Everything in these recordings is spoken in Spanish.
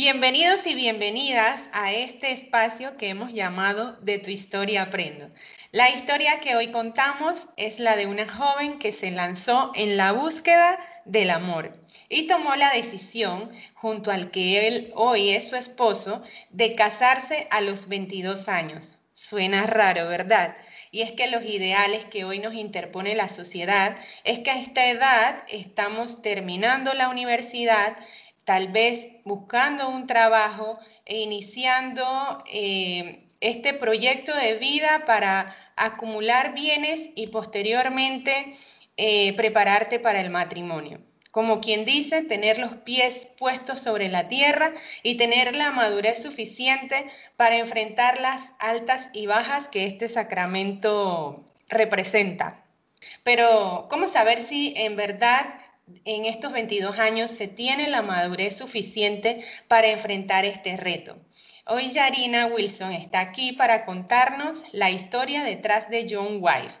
Bienvenidos y bienvenidas a este espacio que hemos llamado De tu historia aprendo. La historia que hoy contamos es la de una joven que se lanzó en la búsqueda del amor y tomó la decisión, junto al que él hoy es su esposo, de casarse a los 22 años. Suena raro, ¿verdad? Y es que los ideales que hoy nos interpone la sociedad es que a esta edad estamos terminando la universidad, tal vez buscando un trabajo e iniciando eh, este proyecto de vida para acumular bienes y posteriormente eh, prepararte para el matrimonio. Como quien dice, tener los pies puestos sobre la tierra y tener la madurez suficiente para enfrentar las altas y bajas que este sacramento representa. Pero, ¿cómo saber si en verdad en estos 22 años se tiene la madurez suficiente para enfrentar este reto? Hoy Yarina Wilson está aquí para contarnos la historia detrás de John Wife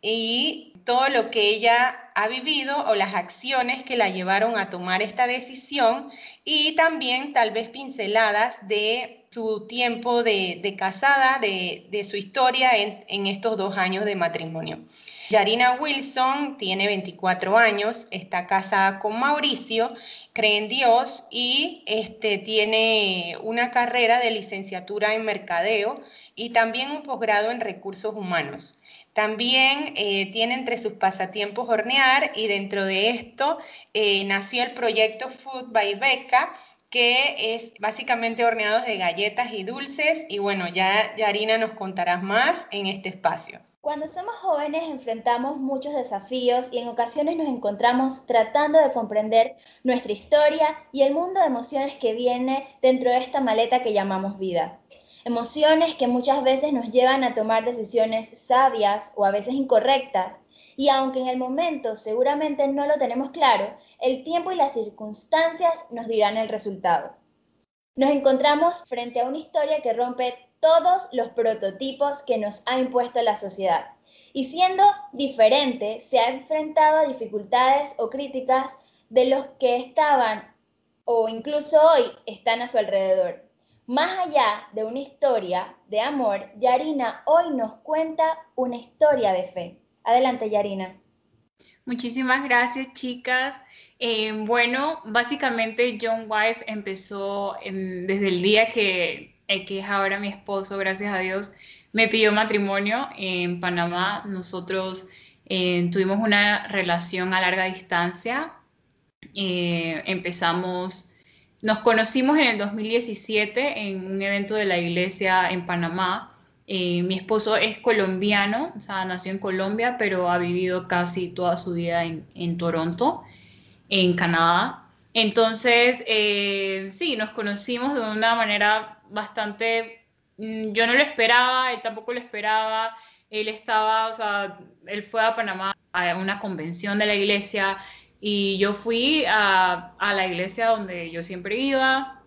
y todo lo que ella ha vivido o las acciones que la llevaron a tomar esta decisión y también tal vez pinceladas de su tiempo de, casada, de, su historia en, en, estos dos años de matrimonio. Yarina Wilson tiene 24 años, está casada con Mauricio, cree en Dios y este, tiene una carrera de licenciatura en mercadeo y también un posgrado en recursos humanos. También eh, tiene entre sus pasatiempos hornear y dentro de esto eh, nació el proyecto Food by Beca, que es básicamente horneados de galletas y dulces. Y bueno, ya Yarina nos contarás más en este espacio. Cuando somos jóvenes enfrentamos muchos desafíos y en ocasiones nos encontramos tratando de comprender nuestra historia y el mundo de emociones que viene dentro de esta maleta que llamamos vida emociones que muchas veces nos llevan a tomar decisiones sabias o a veces incorrectas. Y aunque en el momento seguramente no lo tenemos claro, el tiempo y las circunstancias nos dirán el resultado. Nos encontramos frente a una historia que rompe todos los prototipos que nos ha impuesto la sociedad. Y siendo diferente, se ha enfrentado a dificultades o críticas de los que estaban o incluso hoy están a su alrededor. Más allá de una historia de amor, Yarina hoy nos cuenta una historia de fe. Adelante, Yarina. Muchísimas gracias, chicas. Eh, bueno, básicamente John Wife empezó desde el día que, eh, es ahora mi esposo, gracias a Dios, me pidió matrimonio en Panamá. Nosotros eh, tuvimos una relación a larga distancia. empezamos nos conocimos en el 2017 en un evento de la iglesia en Panamá. Eh, mi esposo es colombiano, o sea, nació en Colombia, pero ha vivido casi toda su vida en, Toronto, en Canadá. Entonces, eh, sí, nos conocimos de una manera bastante, mm, yo no lo esperaba, él tampoco lo esperaba. Él estaba, o sea, él fue a Panamá a una convención de la iglesia y yo fui a, la iglesia donde yo siempre iba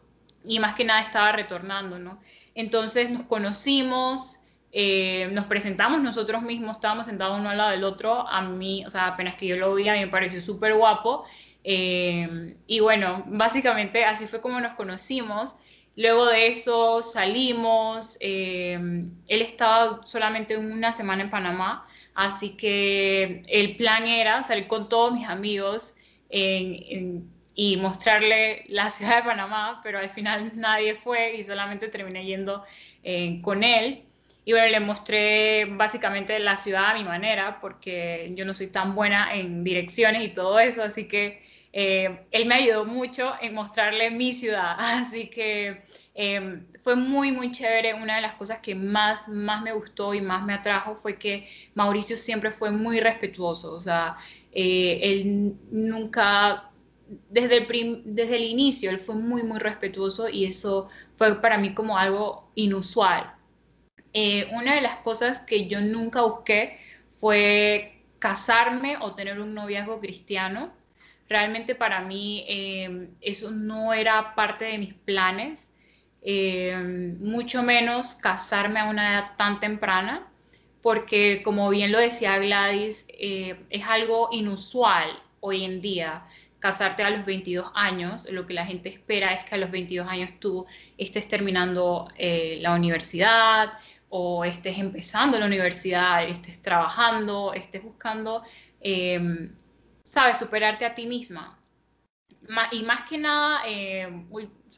y más que nada estaba retornando, ¿no? Entonces nos conocimos, eh, nos presentamos nosotros mismos, estábamos sentados uno al lado del otro. A mí, o sea, apenas que yo lo vi, a mí me pareció súper guapo. Eh, y bueno, básicamente así fue como nos conocimos. Luego de eso salimos. Eh, él estaba solamente una semana en Panamá Así que el plan era salir con todos mis amigos y mostrarle la ciudad de Panamá, pero al final nadie fue y solamente terminé yendo eh, con él. Y bueno, le mostré básicamente la ciudad a mi manera, porque yo no soy tan buena en direcciones y todo eso, así que eh, él me ayudó mucho en mostrarle mi ciudad. Así que Em, fue muy, muy chévere. Una de las cosas que más, más me gustó y más me atrajo fue que Mauricio siempre fue muy respetuoso. O sea, eh, él nunca, desde el, desde el inicio, él fue muy, muy respetuoso y eso fue para mí como algo inusual. Eh, una de las cosas que yo nunca busqué fue casarme o tener un noviazgo cristiano. Realmente para mí em, eso no era parte de mis planes. Eh, mucho menos casarme a una edad tan temprana, porque como bien lo decía Gladys, eh, es algo inusual hoy en día casarte a los 22 años. Lo que la gente espera es que a los 22 años tú estés terminando eh, la universidad o estés empezando la universidad, estés trabajando, estés buscando, sabes, superarte a ti misma. Y más que nada, eh,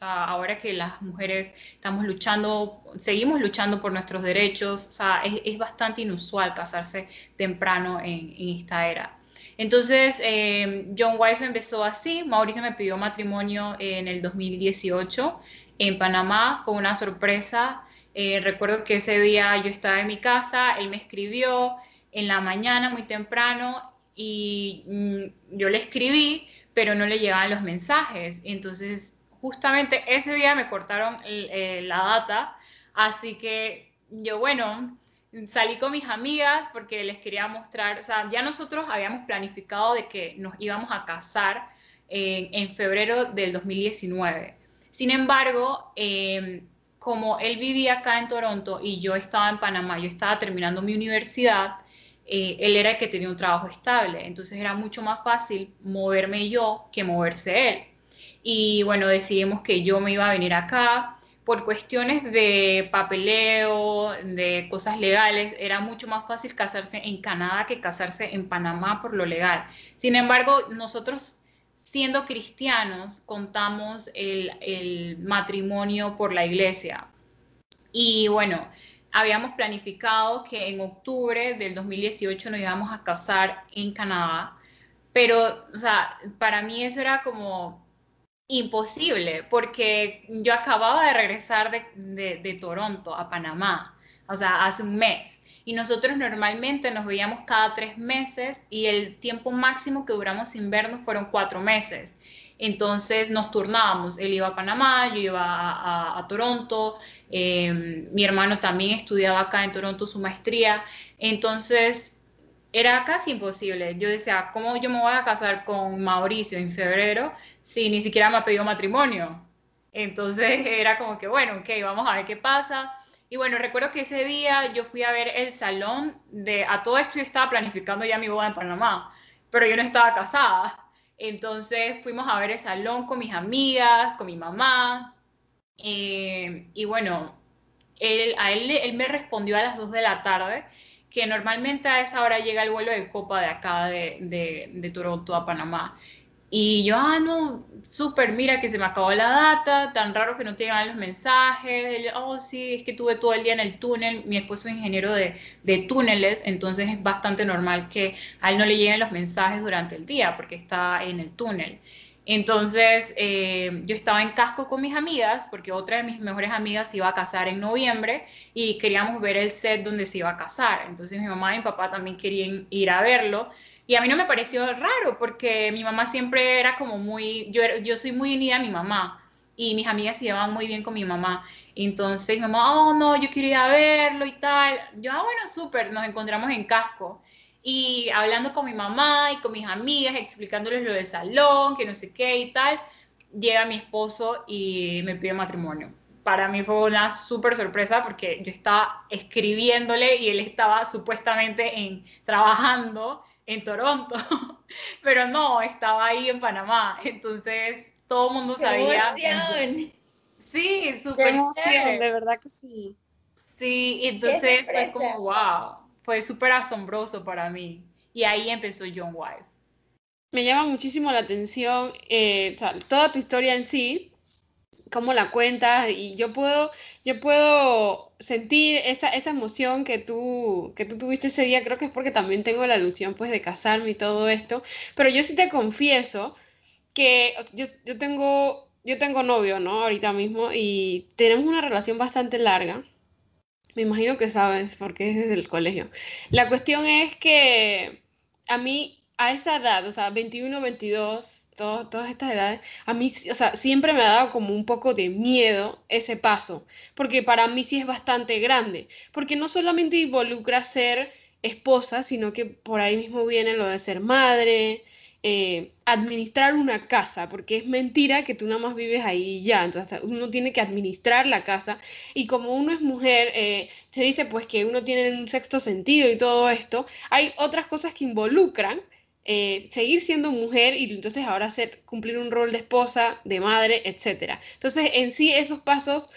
ahora que las mujeres estamos luchando, seguimos luchando por nuestros derechos, o sea, es, bastante inusual casarse temprano en esta era. Entonces, eh, John Wife empezó así, Mauricio me pidió matrimonio en el 2018 en Panamá, fue una sorpresa. Eh, recuerdo que ese día yo estaba en mi casa, él me escribió en la mañana muy temprano y mm, yo le escribí, pero no le llegaban los mensajes. Entonces, justamente ese día me cortaron eh, la data, así que yo, bueno, salí con mis amigas porque les quería mostrar, o sea, ya nosotros habíamos planificado de que nos íbamos a casar en, febrero del 2019. Sin embargo, em, como él vivía acá en Toronto y yo estaba en Panamá, yo estaba terminando mi universidad, eh, él era el que tenía un trabajo estable, entonces era mucho más fácil moverme yo que moverse él. Y bueno, decidimos que yo me iba a venir acá, por cuestiones de papeleo, de cosas legales, era mucho más fácil casarse en Canadá que casarse en Panamá por lo legal. Sin embargo, nosotros siendo cristianos contamos el, matrimonio por la iglesia. Y bueno, habíamos planificado que en octubre del 2018 nos íbamos a casar en Canadá, pero, o sea, para mí eso era como imposible, porque yo acababa de regresar de, Toronto a Panamá, o sea, hace un mes. Y nosotros normalmente nos veíamos cada tres meses y el tiempo máximo que duramos sin vernos fueron cuatro meses. Entonces nos turnábamos, él iba a Panamá, yo iba a, Toronto, em, mi hermano también estudiaba acá en Toronto su maestría, entonces era casi imposible. Yo decía, ¿cómo yo me voy a casar con Mauricio en febrero Sí, ni siquiera me ha pedido matrimonio. Entonces era como que, bueno, ok, vamos a ver qué pasa. Y bueno, recuerdo que ese día yo fui a ver el salón de, a todo esto yo estaba planificando ya mi boda en Panamá, pero yo no estaba casada. Entonces fuimos a ver el salón con mis amigas, con mi mamá. Eh, y bueno, él, a él, él me respondió a las 2 de la tarde, que normalmente a esa hora llega el vuelo de copa de acá de, de, de Toronto a Panamá. Y yo, ah, no, súper, mira que se me acabó la data, tan raro que no te llegan los mensajes. oh, sí, es que tuve todo el día en el túnel. Mi esposo es ingeniero de, de, túneles, entonces es bastante normal que a él no le lleguen los mensajes durante el día porque está en el túnel. Entonces, eh, yo estaba en casco con mis amigas, porque otra de mis mejores amigas se iba a casar en noviembre y queríamos ver el set donde se iba a casar. Entonces, mi mamá y mi papá también querían ir a verlo. Y a mí no me pareció raro porque mi mamá siempre era como muy, yo, yo soy muy unida a mi mamá y mis amigas se llevaban muy bien con mi mamá. Entonces mi mamá, oh no, yo quiero ir a verlo y tal. Yo, ah, bueno, súper, nos encontramos en casco. Y hablando con mi mamá y con mis amigas, explicándoles lo del salón, que no sé qué y tal, llega mi esposo y me pide matrimonio. Para mí fue una súper sorpresa porque yo estaba escribiéndole y él estaba supuestamente en, trabajando en Toronto, pero no, estaba ahí en Panamá, entonces todo el mundo sabía. Sí, súper de verdad que sí. Sí, entonces fue como, wow, fue súper asombroso para mí. Y ahí empezó John Wife. Me llama muchísimo la atención eh, toda tu historia en sí, cómo la cuentas y yo puedo, yo puedo sentir esa, esa emoción que tú, que tú tuviste ese día, creo que es porque también tengo la ilusión pues de casarme y todo esto, pero yo sí te confieso que yo, yo tengo, yo tengo novio, ¿no? Ahorita mismo y tenemos una relación bastante larga. Me imagino que sabes porque es desde el colegio. La cuestión es que a mí, a esa edad, o sea, 21, 22, todas estas edades, a mí, o sea, siempre me ha dado como un poco de miedo ese paso, porque para mí sí es bastante grande, porque no solamente involucra ser esposa, sino que por ahí mismo viene lo de ser madre, eh, administrar una casa, porque es mentira que tú nada más vives ahí ya, entonces uno tiene que administrar la casa y como uno es mujer, eh, se dice pues que uno tiene un sexto sentido y todo esto, hay otras cosas que involucran eh, seguir siendo mujer y entonces ahora hacer, cumplir un rol de esposa, de madre, etc. Entonces, en sí, esos pasos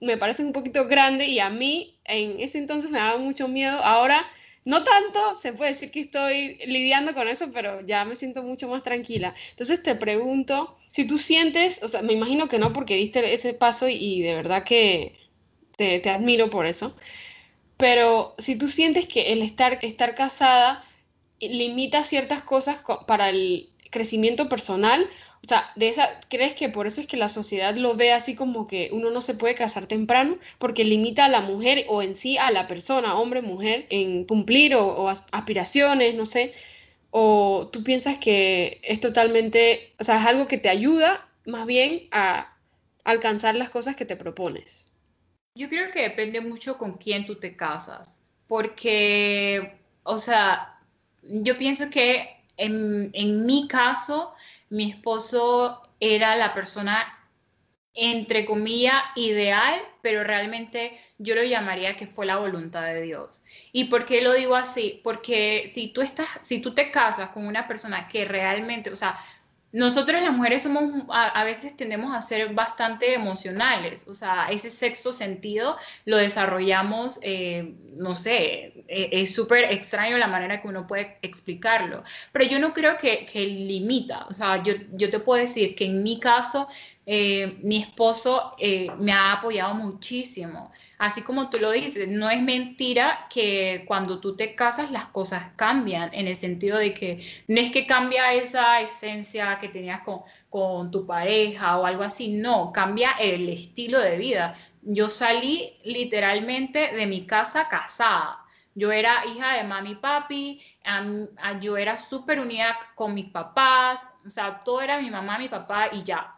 me parecen un poquito grandes y a mí en ese entonces me daba mucho miedo. Ahora, no tanto, se puede decir que estoy lidiando con eso, pero ya me siento mucho más tranquila. Entonces, te pregunto, si tú sientes, o sea, me imagino que no porque diste ese paso y, de verdad que te, te admiro por eso. Pero si tú sientes que el estar, estar casada limita ciertas cosas para el crecimiento personal, o sea, de esa, ¿crees que por eso es que la sociedad lo ve así como que uno no se puede casar temprano? Porque limita a la mujer o en sí a la persona, hombre, mujer, en cumplir o, aspiraciones, no sé. O tú piensas que es totalmente, o sea, es algo que te ayuda más bien a alcanzar las cosas que te propones. Yo creo que depende mucho con quién tú te casas, porque, o sea, yo pienso que en, mi caso, mi esposo era la persona, entre comillas, ideal, pero realmente yo lo llamaría que fue la voluntad de Dios. ¿Y por qué lo digo así? Porque si tú estás, si tú te casas con una persona que realmente, o sea, nosotros las mujeres somos, a, veces tendemos a ser bastante emocionales, o sea, ese sexto sentido lo desarrollamos, eh, no sé, e, es súper extraño la manera que uno puede explicarlo, pero yo no creo que, que limita, o sea, yo, yo te puedo decir que en mi caso, eh, mi esposo eh, me ha apoyado muchísimo así como tú lo dices, no es mentira que cuando tú te casas las cosas cambian, en el sentido de que no es que cambia esa esencia que tenías con, con tu pareja o algo así, no, cambia el estilo de vida. Yo salí literalmente de mi casa casada. Yo era hija de mami y papi, yo era súper unida con mis papás, o sea, todo era mi mamá, mi papá y ya.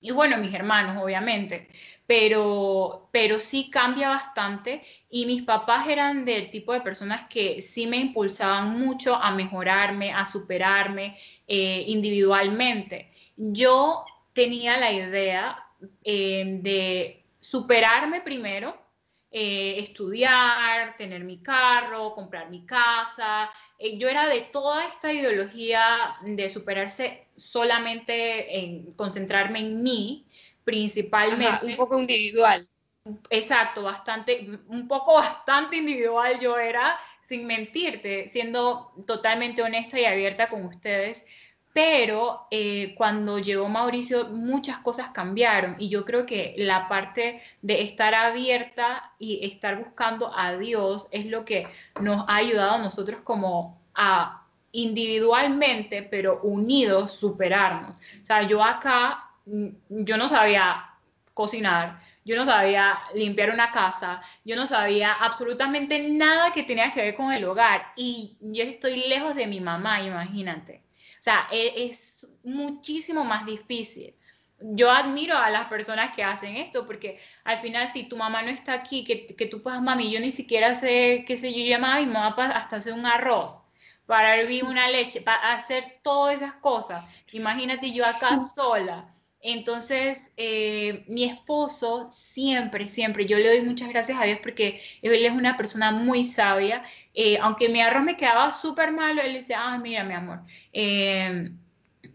Y bueno, mis hermanos, obviamente pero, pero sí cambia bastante y mis papás eran del tipo de personas que sí me impulsaban mucho a mejorarme, a superarme eh, individualmente. Yo tenía la idea eh, de superarme primero, eh, estudiar, tener mi carro, comprar mi casa. yo era de toda esta ideología de superarse solamente en concentrarme en mí principalmente. un poco individual. Exacto, bastante, un poco bastante individual yo era, sin mentirte, siendo totalmente honesta y abierta con ustedes. Pero eh, cuando llegó Mauricio, muchas cosas cambiaron y yo creo que la parte de estar abierta y estar buscando a Dios es lo que nos ha ayudado a nosotros como a individualmente, pero unidos, superarnos. O sea, yo acá Mm, yo no sabía cocinar, yo no sabía limpiar una casa, yo no sabía absolutamente nada que tenía que ver con el hogar y yo estoy lejos de mi mamá, imagínate. Sea, e, es, muchísimo más difícil. Yo admiro a las personas que hacen esto porque al final si tu mamá no está aquí, que, que tú puedas, mami, yo ni siquiera sé, qué sé yo, llamaba a mi mamá para hasta hacer un arroz, para hervir una leche, para hacer todas esas cosas. Imagínate yo acá sola entonces, eh, mi esposo siempre, siempre, yo le doy muchas gracias a Dios porque él es una persona muy sabia. Eh, aunque mi arroz me quedaba súper malo, él decía, ah, mira, mi amor, eh,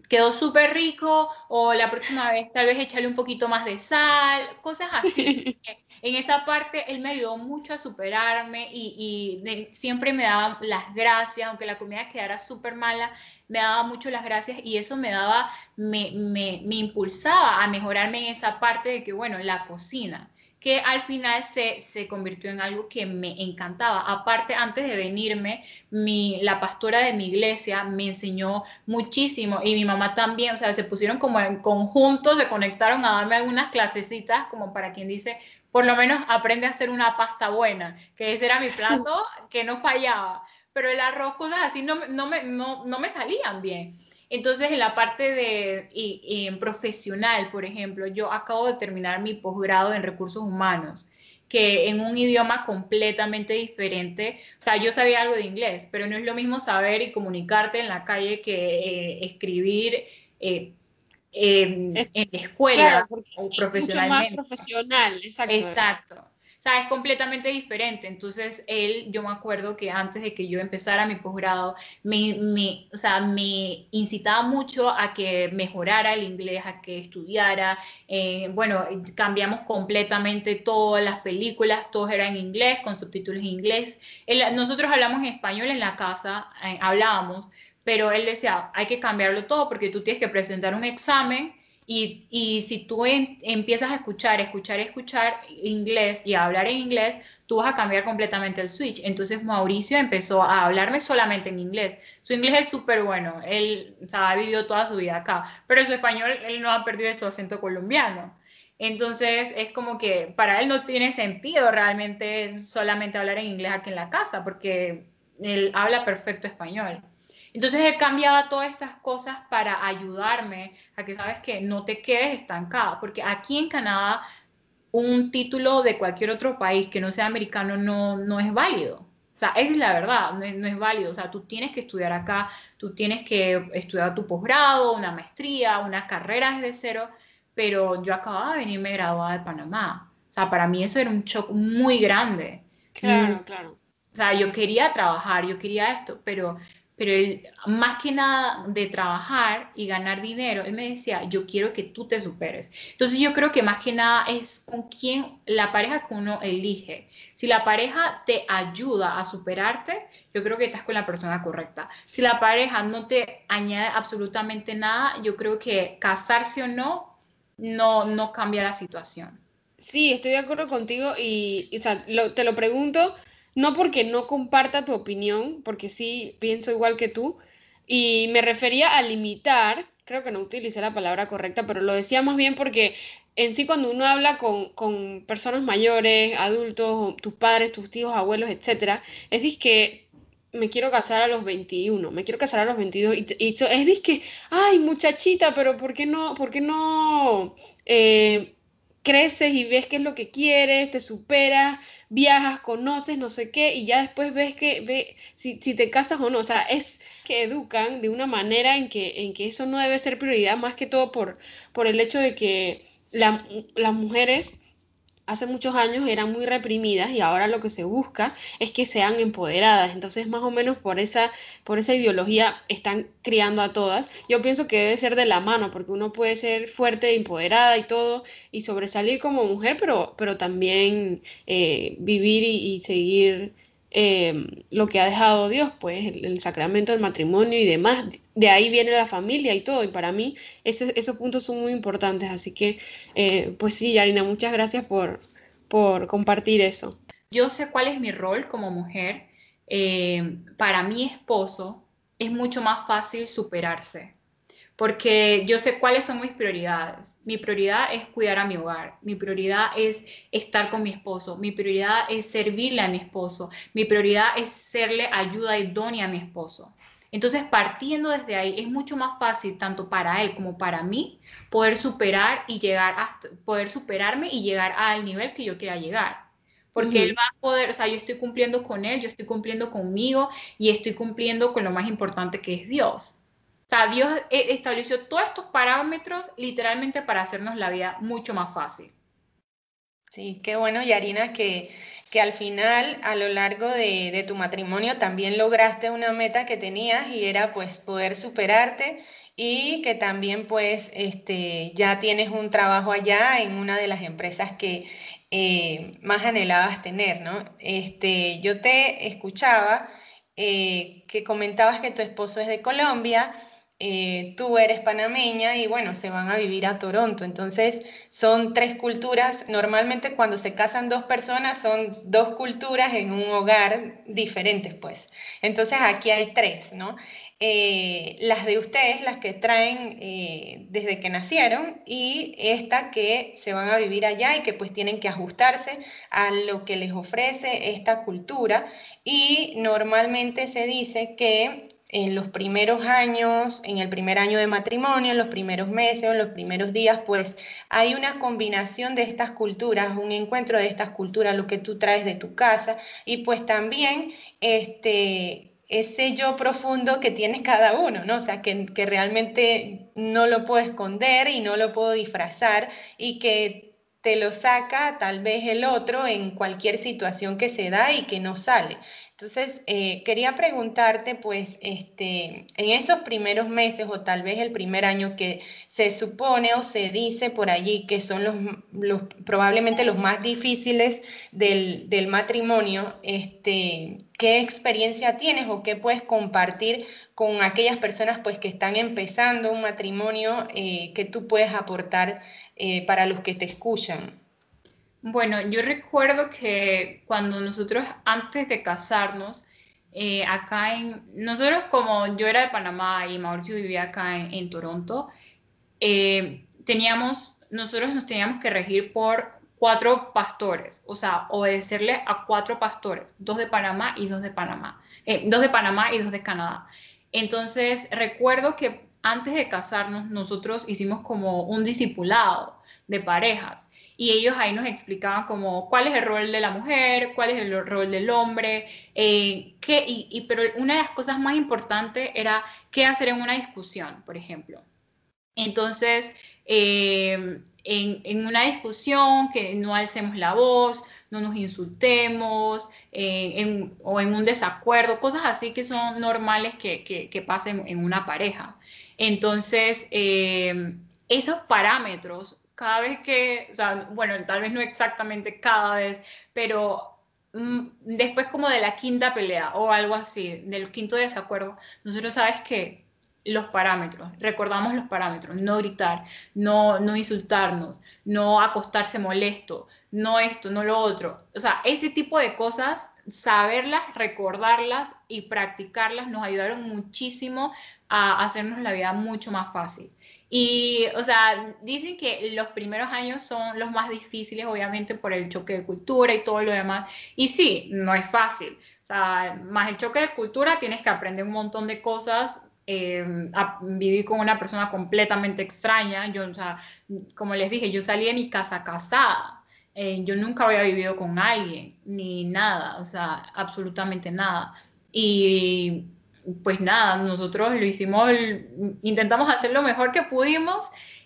quedó súper rico o la próxima vez tal vez echarle un poquito más de sal, cosas así. en esa parte él me ayudó mucho a superarme y, siempre me daba las gracias, aunque la comida quedara súper mala, me daba mucho las gracias y eso me daba, me, me, me, impulsaba a mejorarme en esa parte de que, bueno, la cocina, que al final se, se convirtió en algo que me encantaba. Aparte, antes de venirme, mi, la pastora de mi iglesia me enseñó muchísimo y mi mamá también, o sea, se pusieron como en conjunto, se conectaron a darme algunas clasecitas, como para quien dice, por lo menos aprende a hacer una pasta buena, que ese era mi plato que no fallaba pero el arroz, cosas así, no, no, me, no, no me salían bien. Entonces, en la parte de y, profesional, por ejemplo, yo acabo de terminar mi posgrado en recursos humanos, que en un idioma completamente diferente, o sea, yo sabía algo de inglés, pero no es lo mismo saber y comunicarte en la calle que eh, escribir eh, en, la escuela o profesionalmente. Mucho más profesional, exacto. Exacto. sea, es completamente diferente. Entonces, él, yo me acuerdo que antes de que yo empezara mi posgrado, me, me, o sea, me incitaba mucho a que mejorara el inglés, a que estudiara. Eh, bueno, cambiamos completamente todas las películas, todos eran en inglés, con subtítulos en inglés. nosotros hablamos en español en la casa, eh, hablábamos, pero él decía, hay que cambiarlo todo porque tú tienes que presentar un examen y, y si tú empiezas a escuchar, escuchar, escuchar inglés y a hablar en inglés, tú vas a cambiar completamente el switch. Entonces Mauricio empezó a hablarme solamente en inglés. Su inglés es súper bueno, él ha vivido toda su vida acá, pero su español, él no ha perdido su acento colombiano. Entonces es como que para él no tiene sentido realmente solamente hablar en inglés aquí en la casa, porque él habla perfecto español. Entonces él cambiaba todas estas cosas para ayudarme a que, sabes que no te quedes estancada, porque aquí en Canadá un título de cualquier otro país que no sea americano no, no es válido. O sea, esa es la verdad, no es, no es, válido. O sea, tú tienes que estudiar acá, tú tienes que estudiar tu posgrado, una maestría, una carrera desde cero, pero yo acababa de venirme graduada de Panamá. O sea, para mí eso era un shock muy grande. Claro, claro. O sea, yo quería trabajar, yo quería esto, pero pero él, más que nada de trabajar y ganar dinero, él me decía, yo quiero que tú te superes. Entonces yo creo que más que nada es con quién, la pareja que uno elige. Si la pareja te ayuda a superarte, yo creo que estás con la persona correcta. Si la pareja no te añade absolutamente nada, yo creo que casarse o no, no, no cambia la situación. Sí, estoy de acuerdo contigo y, o sea, te lo pregunto no porque no comparta tu opinión, porque sí pienso igual que tú, y me refería a limitar, creo que no utilicé la palabra correcta, pero lo decía más bien porque en sí cuando uno habla con, personas mayores, adultos, tus padres, tus tíos, abuelos, etc., es que me quiero casar a los 21, me quiero casar a los 22, y, y es que, ay, muchachita, pero ¿por qué no, por qué no eh, creces y ves qué es lo que quieres, te superas, viajas, conoces, no sé qué, y ya después ves que ve si, si, te casas o no. O sea, es que educan de una manera en que, en que eso no debe ser prioridad, más que todo por, por el hecho de que las mujeres hace muchos años eran muy reprimidas y ahora lo que se busca es que sean empoderadas. Entonces, más o menos por esa, por esa ideología están criando a todas. Yo pienso que debe ser de la mano, porque uno puede ser fuerte, empoderada y todo, y sobresalir como mujer, pero, pero también eh, vivir y, seguir em, lo que ha dejado Dios, pues el, sacramento del matrimonio y demás. De ahí viene la familia y todo, y para mí esos puntos son muy importantes. Así que, eh, pues sí, Yarina, muchas gracias por, por compartir eso. Yo sé cuál es mi rol como mujer. Eh, para mi esposo es mucho más fácil superarse, porque yo sé cuáles son mis prioridades. Mi prioridad es cuidar a mi hogar, mi prioridad es estar con mi esposo, mi prioridad es servirle a mi esposo, mi prioridad es serle ayuda idónea a mi esposo. Entonces, partiendo desde ahí, es mucho más fácil, tanto para él como para mí, poder superar y llegar hasta, poder superarme y llegar al nivel que yo quiera llegar porque él va a poder, o sea, yo estoy cumpliendo con él, yo estoy cumpliendo conmigo y estoy cumpliendo con lo más importante que es Dios. O sea, Dios e, estableció todos estos parámetros literalmente para hacernos la vida mucho más fácil. Sí, qué bueno, Yarina, que, que al final, a lo largo de, de tu matrimonio, también lograste una meta que tenías y era pues poder superarte y que también pues este, ya tienes un trabajo allá en una de las empresas que eh, más anhelabas tener, ¿no? Este, yo te escuchaba eh, que comentabas que tu esposo es de Colombia, eh, tú eres panameña y bueno, se van a vivir a Toronto. Entonces son tres culturas. Normalmente cuando se casan dos personas son dos culturas en un hogar diferentes, pues. Entonces aquí hay tres, ¿no? Eh, las de ustedes, las que traen eh, desde que nacieron, y esta que se van a vivir allá y que pues tienen que ajustarse a lo que les ofrece esta cultura. Y normalmente se dice que en los primeros años, en el primer año de matrimonio, en los primeros meses, en los primeros días, pues hay una combinación de estas culturas, un encuentro de estas culturas, lo que tú traes de tu casa y pues también este ese yo profundo que tiene cada uno, ¿no? O sea, que, realmente no lo puedo esconder y no lo puedo disfrazar y que te lo saca tal vez el otro en cualquier situación que se da y que no sale. Entonces, eh, quería preguntarte, pues, este, en esos primeros meses o tal vez el primer año que se supone o se dice por allí que son los, probablemente los más difíciles del, matrimonio, este, ¿qué experiencia tienes o qué puedes compartir con aquellas personas pues, que están empezando un matrimonio eh, que tú puedes aportar eh, para los que te escuchan? Bueno, yo recuerdo que cuando nosotros antes de casarnos, eh, acá en, nosotros como yo era de Panamá y Mauricio vivía acá en, Toronto, eh, teníamos, nosotros nos teníamos que regir por cuatro pastores, o sea, obedecerle a cuatro pastores, dos de Panamá y dos de Panamá, eh, dos de Panamá y dos de Canadá. Entonces, recuerdo que antes de casarnos, nosotros hicimos como un discipulado de parejas y ellos ahí nos explicaban como cuál es el rol de la mujer, cuál es el rol del hombre, eh, qué, y, pero una de las cosas más importantes era qué hacer en una discusión, por ejemplo. Entonces, eh, en, una discusión, que no alcemos la voz, no nos insultemos, eh, o en un desacuerdo, cosas así que son normales que, que, pasen en una pareja. Entonces, esos parámetros cada vez que, bueno, tal vez no exactamente cada vez, pero mm, después como de la quinta pelea o algo así, del quinto desacuerdo, nosotros sabes que los parámetros, recordamos los parámetros, no gritar, no, no insultarnos, no acostarse molesto, no esto, no lo otro. O sea, ese tipo de cosas, saberlas, recordarlas y practicarlas nos ayudaron muchísimo a hacernos la vida mucho más fácil. Y, o sea, dicen que los primeros años son los más difíciles, obviamente, por el choque de cultura y todo lo demás. Y sí, no es fácil. O sea, más el choque de cultura, tienes que aprender un montón de cosas, eh, a vivir con una persona completamente extraña. Yo, o sea, como les dije, yo salí de mi casa casada. Eh, yo nunca había vivido con alguien, ni nada, o sea, absolutamente nada. Y pues nada, nosotros lo hicimos, intentamos hacer lo mejor que pudimos.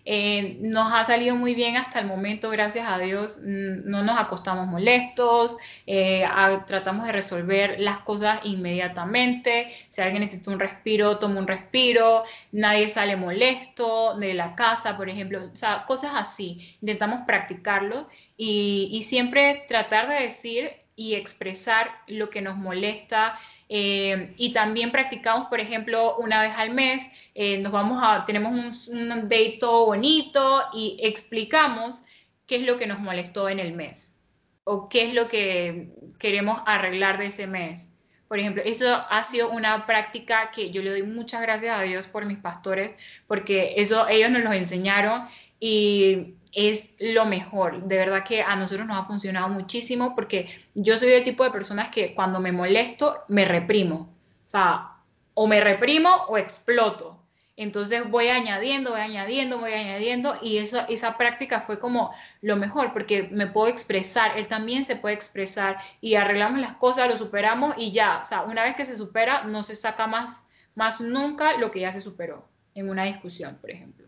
Eh, nos ha salido muy bien hasta el momento, gracias a Dios, no nos acostamos molestos, eh, tratamos de resolver las cosas inmediatamente, si alguien necesita un respiro, toma un respiro, nadie sale molesto de la casa, por ejemplo, o sea, cosas así, intentamos practicarlo y, y siempre tratar de decir y expresar lo que nos molesta, eh, y también practicamos, por ejemplo, una vez al mes, eh, nos vamos a, tenemos un, un date bonito y explicamos qué es lo que nos molestó en el mes o qué es lo que queremos arreglar de ese mes. Por ejemplo, eso ha sido una práctica que yo le doy muchas gracias a Dios por mis pastores, porque eso ellos nos lo enseñaron y es lo mejor. De verdad que a nosotros nos ha funcionado muchísimo porque yo soy el tipo de personas que cuando me molesto me reprimo. O sea, o me reprimo o exploto. Entonces voy añadiendo, voy añadiendo, voy añadiendo y eso, esa práctica fue como lo mejor porque me puedo expresar, él también se puede expresar y arreglamos las cosas, lo superamos y ya, o sea, una vez que se supera no se saca más, más nunca lo que ya se superó en una discusión, por ejemplo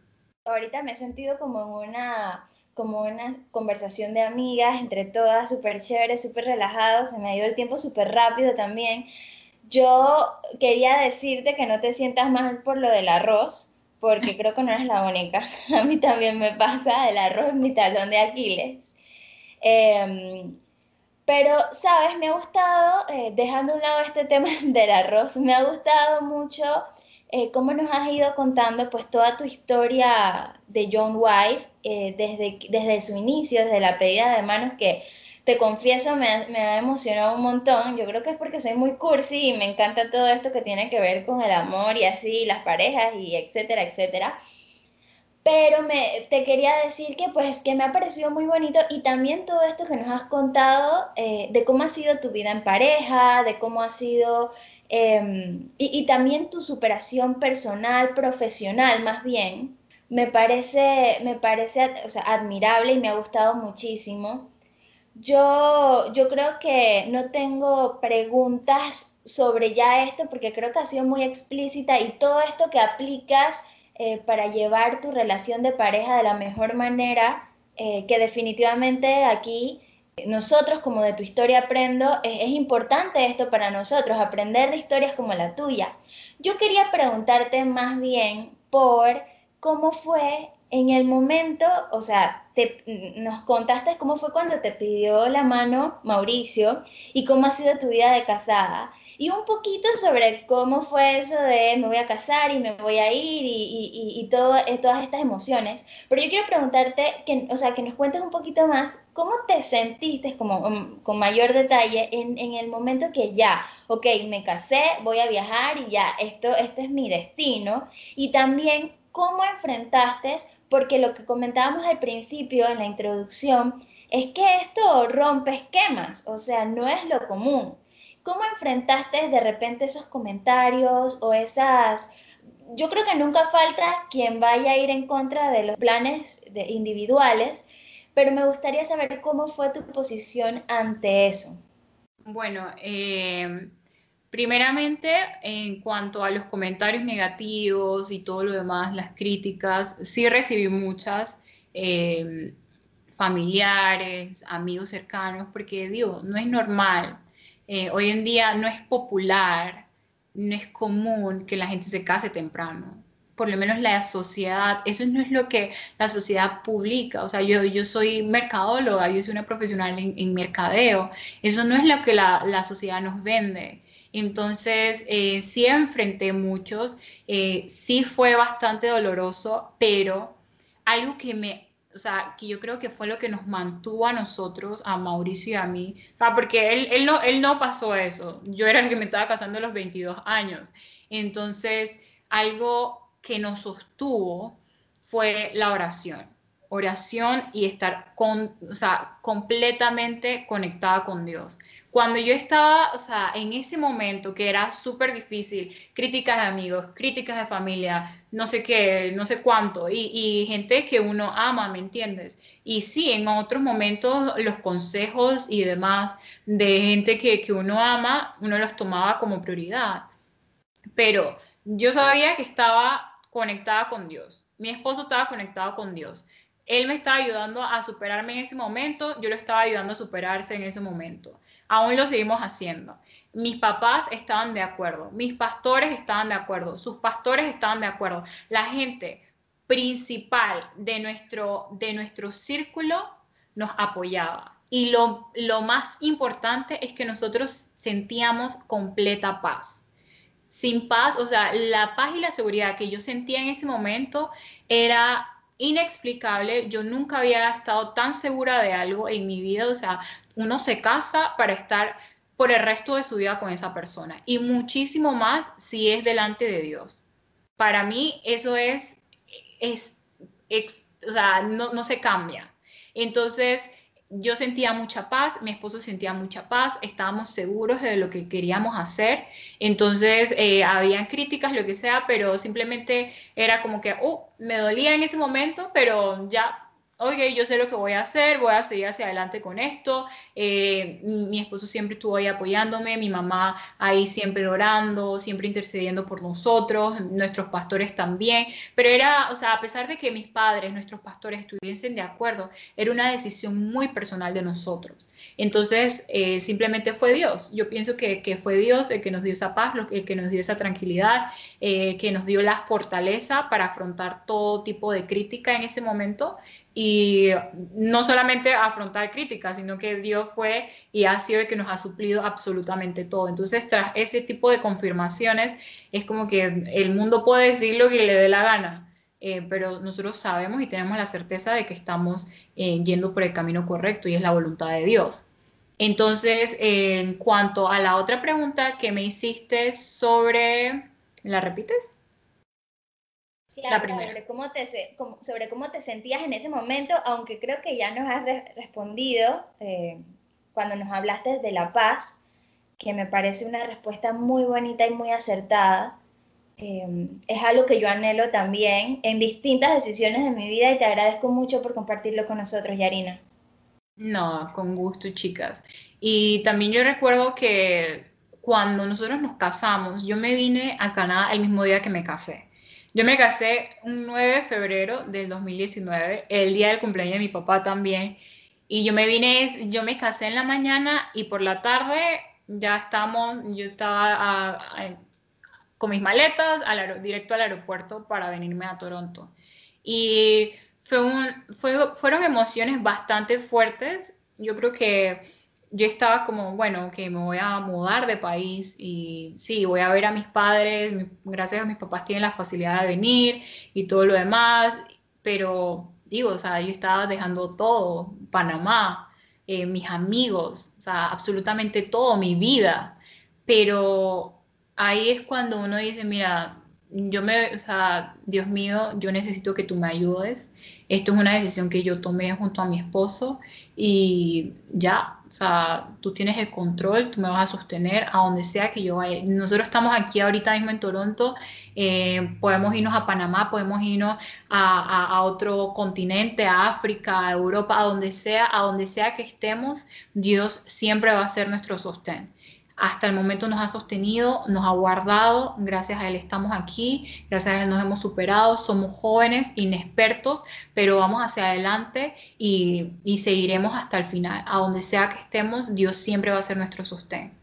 ahorita me he sentido como en una, como una conversación de amigas entre todas, súper chévere, súper relajado, se me ha ido el tiempo súper rápido también. Yo quería decirte que no te sientas mal por lo del arroz, porque creo que no eres la única. A mí también me pasa, el arroz es mi talón de Aquiles. Em, pero, ¿sabes? Me ha gustado, eh, dejando a un lado este tema del arroz, me ha gustado mucho eh, cómo nos has ido contando pues toda tu historia de John White eh, desde, desde su inicio, desde la pedida de manos que te confieso me, ha emocionado un montón. Yo creo que es porque soy muy cursi y me encanta todo esto que tiene que ver con el amor y así, las parejas y etcétera, etcétera. Pero me, te quería decir que pues que me ha parecido muy bonito y también todo esto que nos has contado eh, de cómo ha sido tu vida en pareja, de cómo ha sido Em, y, también tu superación personal, profesional más bien, me parece, me parece admirable y me ha gustado muchísimo. Yo, yo creo que no tengo preguntas sobre ya esto porque creo que ha sido muy explícita y todo esto que aplicas eh, para llevar tu relación de pareja de la mejor manera eh, que definitivamente aquí nosotros como de tu historia aprendo, es, importante esto para nosotros, aprender de historias como la tuya. Yo quería preguntarte más bien por cómo fue en el momento, o sea, te, nos contaste cómo fue cuando te pidió la mano Mauricio y cómo ha sido tu vida de casada. Y un poquito sobre cómo fue eso de me voy a casar y me voy a ir y, y, y todo, eh, todas estas emociones. Pero yo quiero preguntarte, que, o sea, que nos cuentes un poquito más, ¿cómo te sentiste como, um, con mayor detalle en, en, el momento que ya, ok, me casé, voy a viajar y ya, esto, este es mi destino? Y también, ¿cómo enfrentaste porque lo que comentábamos al principio en la introducción es que esto rompe esquemas, o sea, no es lo común. ¿Cómo enfrentaste de repente esos comentarios o esas... Yo creo que nunca falta quien vaya a ir en contra de los planes individuales, pero me gustaría saber cómo fue tu posición ante eso. Bueno, eh, Primeramente, en cuanto a los comentarios negativos y todo lo demás, las críticas, sí recibí muchas eh, familiares, amigos cercanos, porque digo, no es normal. Eh, hoy en día no es popular, no es común que la gente se case temprano. Por lo menos la sociedad, eso no es lo que la sociedad publica. O sea, yo, yo soy mercadóloga, yo soy una profesional en, mercadeo. Eso no es lo que la, la sociedad nos vende. Entonces, eh, sí enfrenté muchos, eh, sí fue bastante doloroso, pero algo que me, o sea, que yo creo que fue lo que nos mantuvo a nosotros, a Mauricio y a mí, o porque él, él, no, él no pasó eso, yo era el que me estaba casando a los 22 años. Entonces, algo que nos sostuvo fue la oración oración y estar con, o sea, completamente conectada con Dios. Cuando yo estaba, o sea, en ese momento que era súper difícil, críticas de amigos, críticas de familia, no sé qué, no sé cuánto, y, y gente que uno ama, ¿me entiendes? Y sí, en otros momentos los consejos y demás de gente que, que uno ama, uno los tomaba como prioridad. Pero yo sabía que estaba conectada con Dios. Mi esposo estaba conectado con Dios. Él me estaba ayudando a superarme en ese momento, yo lo estaba ayudando a superarse en ese momento aún lo seguimos haciendo. Mis papás estaban de acuerdo, mis pastores estaban de acuerdo, sus pastores estaban de acuerdo. La gente principal de nuestro, de nuestro círculo nos apoyaba. Y lo, lo más importante es que nosotros sentíamos completa paz. Sin paz, o sea, la paz y la seguridad que yo sentía en ese momento era inexplicable. Yo nunca había estado tan segura de algo en mi vida. O sea, uno se casa para estar por el resto de su vida con esa persona y muchísimo más si es delante de Dios. Para mí eso es, es, o sea, no, no se cambia. Entonces, yo sentía mucha paz, mi esposo sentía mucha paz, estábamos seguros de lo que queríamos hacer, entonces eh, habían críticas, lo que sea, pero simplemente era como que, uh, me dolía en ese momento, pero ya ok, yo sé lo que voy a hacer, voy a seguir hacia adelante con esto. Eh, mi esposo siempre estuvo ahí apoyándome, mi mamá ahí siempre orando, siempre intercediendo por nosotros, nuestros pastores también. Pero era, o sea, a pesar de que mis padres, nuestros pastores estuviesen de acuerdo, era una decisión muy personal de nosotros. Entonces, eh, simplemente fue Dios. Yo pienso que, que, fue Dios el que nos dio esa paz, el que nos dio esa tranquilidad, eh, que nos dio la fortaleza para afrontar todo tipo de crítica en ese momento y no solamente afrontar críticas, sino que Dios fue y ha sido el que nos ha suplido absolutamente todo. Entonces, tras ese tipo de confirmaciones, es como que el mundo puede decir lo que le dé la gana, eh, pero nosotros sabemos y tenemos la certeza de que estamos eh, yendo por el camino correcto y es la voluntad de Dios. Entonces, en cuanto a la otra pregunta que me hiciste sobre, ¿la repites? Sobre cómo, te, sobre cómo te sentías en ese momento, aunque creo que ya nos has respondido eh, cuando nos hablaste de la paz, que me parece una respuesta muy bonita y muy acertada. Eh, es algo que yo anhelo también en distintas decisiones de mi vida y te agradezco mucho por compartirlo con nosotros, Yarina. No, con gusto, chicas. Y también yo recuerdo que cuando nosotros nos casamos, yo me vine a Canadá el mismo día que me casé. Yo me casé un 9 de febrero del 2019, el día del cumpleaños de mi papá también. Y yo me vine, yo me casé en la mañana y por la tarde ya estamos, yo estaba con mis maletas al directo al aeropuerto para venirme a Toronto. Y fueron emociones bastante fuertes. Yo creo que yo estaba como, bueno, que me voy a mudar de país y sí, voy a ver a mis padres, gracias a mis papás tienen la facilidad de venir y todo lo demás, pero digo, o sea, yo estaba dejando todo, Panamá, eh, mis amigos, o sea, absolutamente todo, mi vida, pero ahí es cuando uno dice, mira, yo me, o sea, Dios mío, yo necesito que tú me ayudes. Esto es una decisión que yo tomé junto a mi esposo y ya, o sea, tú tienes el control, tú me vas a sostener a donde sea que yo vaya. Nosotros estamos aquí ahorita mismo en Toronto, eh, podemos irnos a Panamá, podemos irnos a, a, otro continente, a África, a Europa, a donde sea, a donde sea que estemos, Dios siempre va a ser nuestro sostén hasta el momento nos ha sostenido, nos ha guardado, gracias a Él estamos aquí, gracias a Él nos hemos superado, somos jóvenes, inexpertos, pero vamos hacia adelante y, y seguiremos hasta el final. A donde sea que estemos, Dios siempre va a ser nuestro sostén.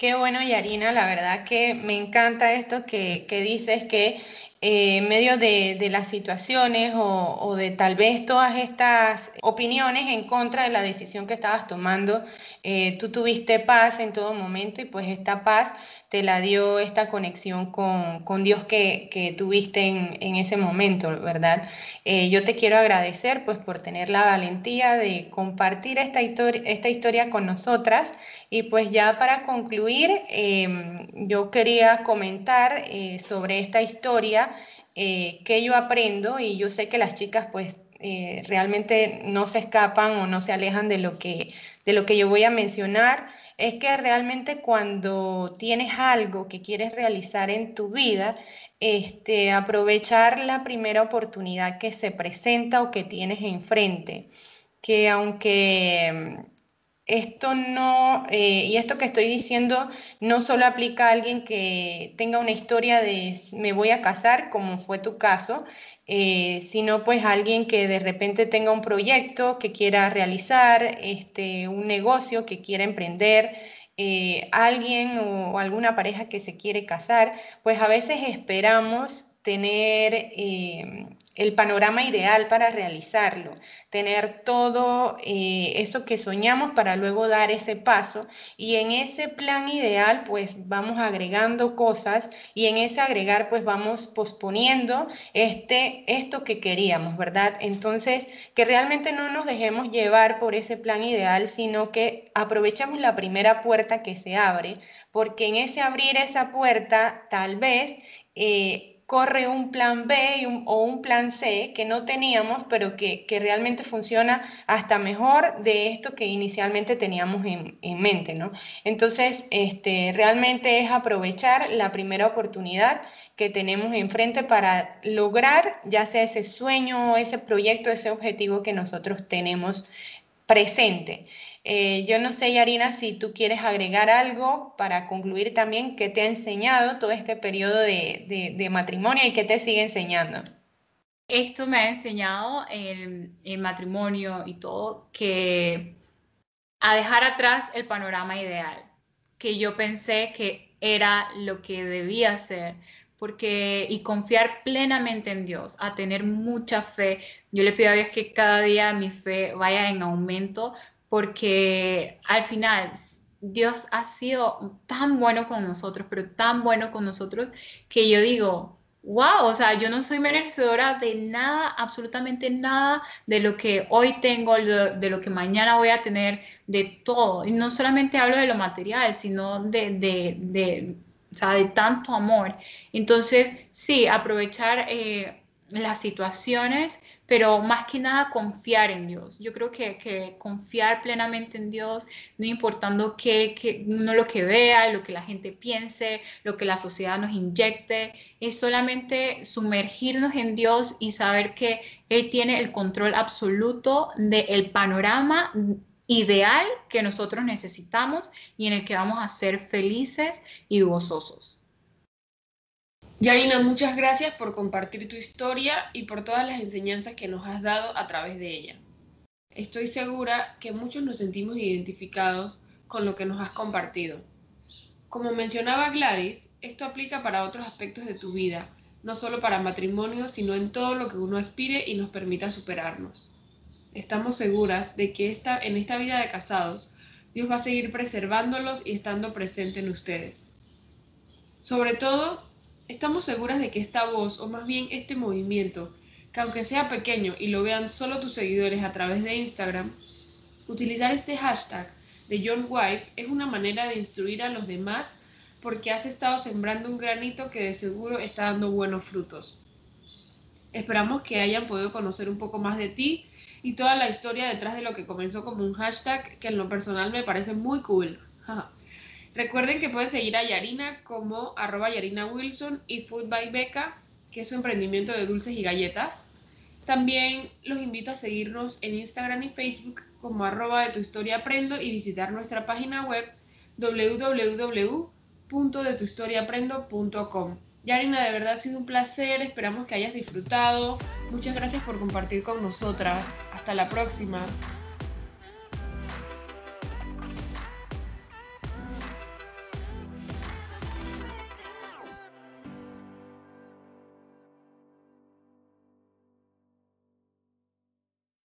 Qué bueno, Yarina, la verdad que me encanta esto que, que dices, que eh, en medio de, las situaciones o, de tal vez todas estas opiniones en contra de la decisión que estabas tomando, eh, tú tuviste paz en todo momento y pues esta paz te la dio esta conexión con, Dios que, tuviste en, ese momento, ¿verdad? Eh, yo te quiero agradecer pues por tener la valentía de compartir esta, historia, esta historia con nosotras y pues ya para concluir, em, yo quería comentar eh, sobre esta historia eh, que yo aprendo y yo sé que las chicas pues realmente no se escapan o no se alejan de lo que, de lo que yo voy a mencionar es que realmente cuando tienes algo que quieres realizar en tu vida, este, aprovechar la primera oportunidad que se presenta o que tienes enfrente, que aunque esto no, eh, y esto que estoy diciendo no solo aplica a alguien que tenga una historia de me voy a casar, como fue tu caso, eh, sino pues alguien que de repente tenga un proyecto que quiera realizar, este, un negocio que quiera emprender, eh, alguien o, alguna pareja que se quiere casar, pues a veces esperamos tener eh, el panorama ideal para realizarlo, tener todo eh, eso que soñamos para luego dar ese paso y en ese plan ideal pues vamos agregando cosas y en ese agregar pues vamos posponiendo este, esto que queríamos, ¿verdad? Entonces que realmente no nos dejemos llevar por ese plan ideal, sino que aprovechemos la primera puerta que se abre, porque en ese abrir esa puerta tal vez... Eh, corre un plan B o un plan C que no teníamos, pero que, realmente funciona hasta mejor de esto que inicialmente teníamos en, mente, ¿no? Entonces, este, realmente es aprovechar la primera oportunidad que tenemos enfrente para lograr ya sea ese sueño, ese proyecto, ese objetivo que nosotros tenemos presente. Eh, yo no sé, Yarina, si tú quieres agregar algo para concluir también qué te ha enseñado todo este periodo de, matrimonio y qué te sigue enseñando. Esto me ha enseñado el, el matrimonio y todo que a dejar atrás el panorama ideal, que yo pensé que era lo que debía ser, porque y confiar plenamente en Dios, a tener mucha fe. Yo le pido a Dios que cada día mi fe vaya en aumento, porque al final Dios ha sido tan bueno con nosotros, pero tan bueno con nosotros, que yo digo, wow, o sea, yo no soy merecedora de nada, absolutamente nada de lo que hoy tengo, de lo que mañana voy a tener, de todo. Y no solamente hablo de lo material, sino de, de, de, de tanto amor. Entonces, sí, aprovechar eh, las situaciones pero más que nada confiar en Dios. Yo creo que, confiar plenamente en Dios, no importando que, que, uno lo que vea, lo que la gente piense, lo que la sociedad nos inyecte, es solamente sumergirnos en Dios y saber que Él tiene el control absoluto del panorama ideal que nosotros necesitamos y en el que vamos a ser felices y gozosos. Yarina, muchas gracias por compartir tu historia y por todas las enseñanzas que nos has dado a través de ella. Estoy segura que muchos nos sentimos identificados con lo que nos has compartido. Como mencionaba Gladys, esto aplica para otros aspectos de tu vida, no solo para matrimonio, sino en todo lo que uno aspire y nos permita superarnos. Estamos seguras de que esta, en esta vida de casados, Dios va a seguir preservándolos y estando presente en ustedes. Sobre todo, estamos seguras de que esta voz, o más bien este movimiento, que aunque sea pequeño y lo vean solo tus seguidores a través de Instagram, utilizar este hashtag de John Wife es una manera de instruir a los demás porque has estado sembrando un granito que de seguro está dando buenos frutos. Esperamos que hayan podido conocer un poco más de ti y toda la historia detrás de lo que comenzó como un hashtag que en lo personal me parece muy cool. Recuerden que pueden seguir a Yarina como arroba Yarina Wilson y Food by Beca que es su emprendimiento de dulces y galletas. También los invito a seguirnos en Instagram y Facebook como arroba de tu historia aprendo y visitar nuestra página web www.detuhistoriaaprendo.com. Yarina, de verdad ha sido un placer, esperamos que hayas disfrutado. Muchas gracias por compartir con nosotras. Hasta la próxima.